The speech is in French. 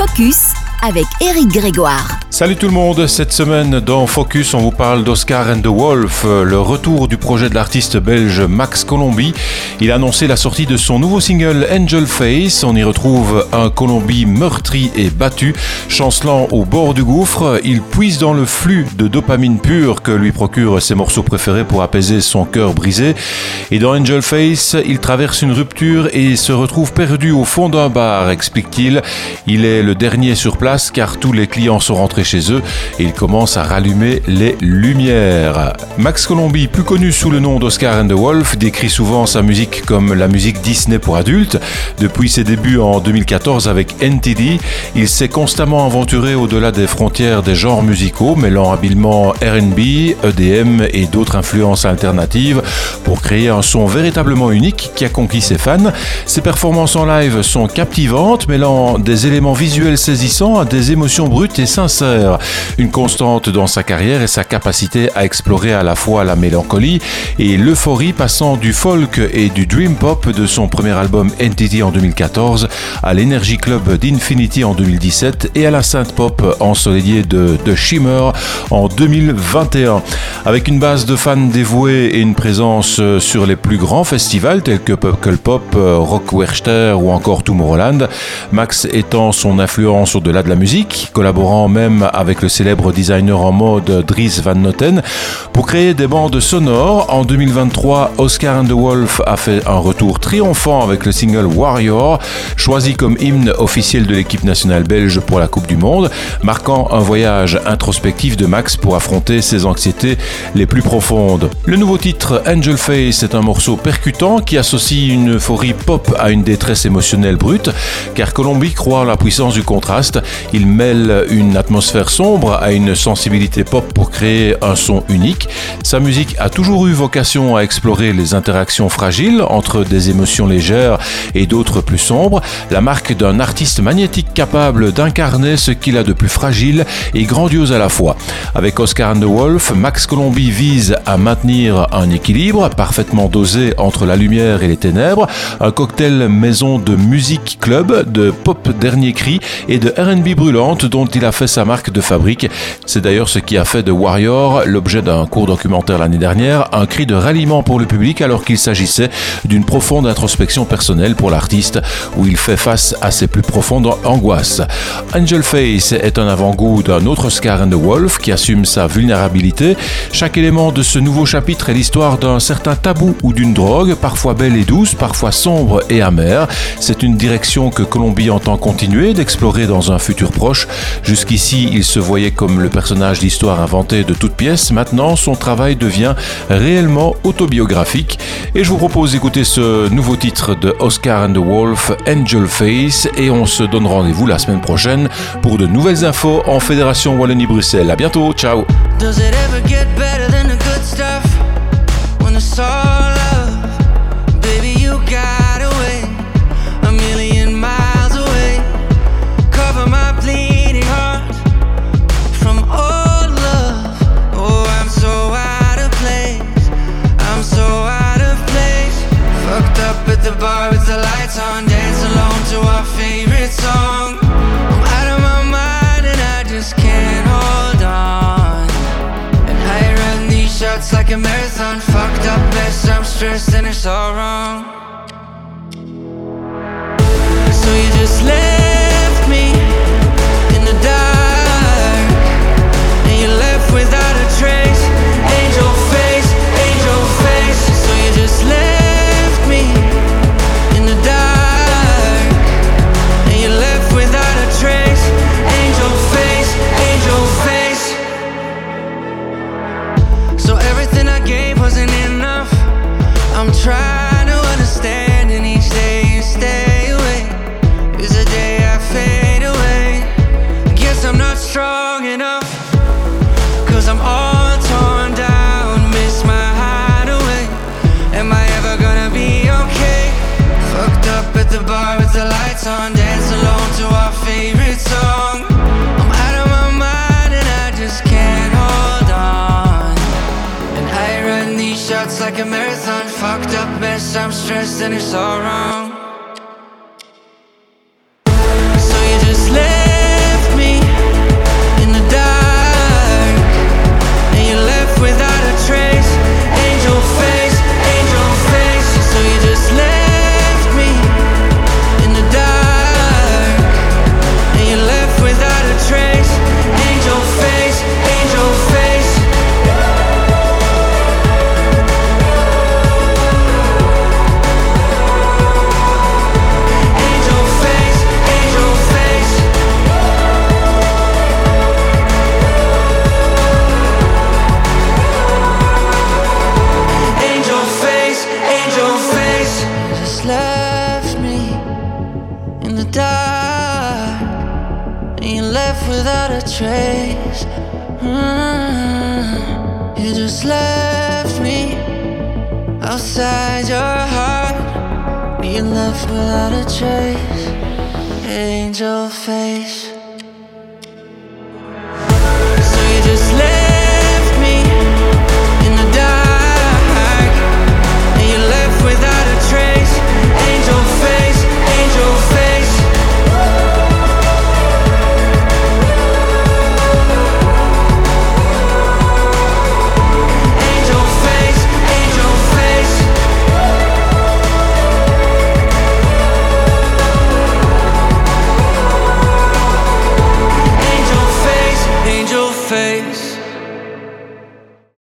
Focus avec Eric Grégoire. Salut tout le monde, cette semaine dans Focus on vous parle d'Oscar and the Wolf, le retour du projet de l'artiste belge Max Colombi. Il a annoncé la sortie de son nouveau single Angel Face, on y retrouve un Colombi meurtri et battu, chancelant au bord du gouffre, il puise dans le flux de dopamine pure que lui procurent ses morceaux préférés pour apaiser son cœur brisé. Et dans Angel Face, il traverse une rupture et se retrouve perdu au fond d'un bar, explique-t-il. Il est le dernier sur place car tous les clients sont rentrés chez eux et il commence à rallumer les lumières. Max Colombi, plus connu sous le nom d'Oscar and the Wolf, décrit souvent sa musique comme la musique Disney pour adultes. Depuis ses débuts en 2014 avec NTD, il s'est constamment aventuré au-delà des frontières des genres musicaux, mêlant habilement RB, EDM et d'autres influences alternatives pour créer un son véritablement unique qui a conquis ses fans. Ses performances en live sont captivantes, mêlant des éléments visuels saisissants des émotions brutes et sincères. Une constante dans sa carrière est sa capacité à explorer à la fois la mélancolie et l'euphorie passant du folk et du dream pop de son premier album Entity en 2014 à l'Energy Club d'Infinity en 2017 et à la synth pop ensoleillée de The Shimmer en 2021. Avec une base de fans dévoués et une présence sur les plus grands festivals tels que Puckle Pop, Rock Werchter ou encore Tomorrowland, Max étend son influence au-delà de musique, collaborant même avec le célèbre designer en mode Dries Van Noten pour créer des bandes sonores. En 2023, Oscar and the Wolf a fait un retour triomphant avec le single Warrior, choisi comme hymne officiel de l'équipe nationale belge pour la Coupe du Monde, marquant un voyage introspectif de Max pour affronter ses anxiétés les plus profondes. Le nouveau titre Angel Face est un morceau percutant qui associe une euphorie pop à une détresse émotionnelle brute, car Colombie croit en la puissance du contraste il mêle une atmosphère sombre à une sensibilité pop pour créer un son unique. Sa musique a toujours eu vocation à explorer les interactions fragiles entre des émotions légères et d'autres plus sombres, la marque d'un artiste magnétique capable d'incarner ce qu'il a de plus fragile et grandiose à la fois. Avec Oscar and the Wolf, Max Colombi vise à maintenir un équilibre parfaitement dosé entre la lumière et les ténèbres, un cocktail maison de musique club, de pop dernier cri et de R&B brûlante dont il a fait sa marque de fabrique. C'est d'ailleurs ce qui a fait de Warrior l'objet d'un court documentaire l'année dernière, un cri de ralliement pour le public alors qu'il s'agissait d'une profonde introspection personnelle pour l'artiste où il fait face à ses plus profondes angoisses. Angel Face est un avant-goût d'un autre Oscar and the Wolf qui assume sa vulnérabilité. Chaque élément de ce nouveau chapitre est l'histoire d'un certain tabou ou d'une drogue, parfois belle et douce, parfois sombre et amère. C'est une direction que Colombie entend continuer d'explorer dans un futur proche. Jusqu'ici, il se voyait comme le personnage d'histoire inventé de toutes pièces. Maintenant, son travail devient réellement autobiographique. Et je vous propose d'écouter ce nouveau titre de Oscar and the Wolf, Angel Face. Et on se donne rendez-vous la semaine prochaine pour de nouvelles infos en Fédération Wallonie-Bruxelles. À bientôt, ciao! stress and it's all wrong. Strong enough. Cause I'm all torn down Miss my hideaway Am I ever gonna be okay? Fucked up at the bar with the lights on Dance alone to our favorite song. I'm out of my mind and I just can't hold on. And I run these shots like a marathon. Fucked up mess, I'm stressed and it's all wrong left without a trace. Mm, you just left me outside your heart. You left without a trace. Angel face.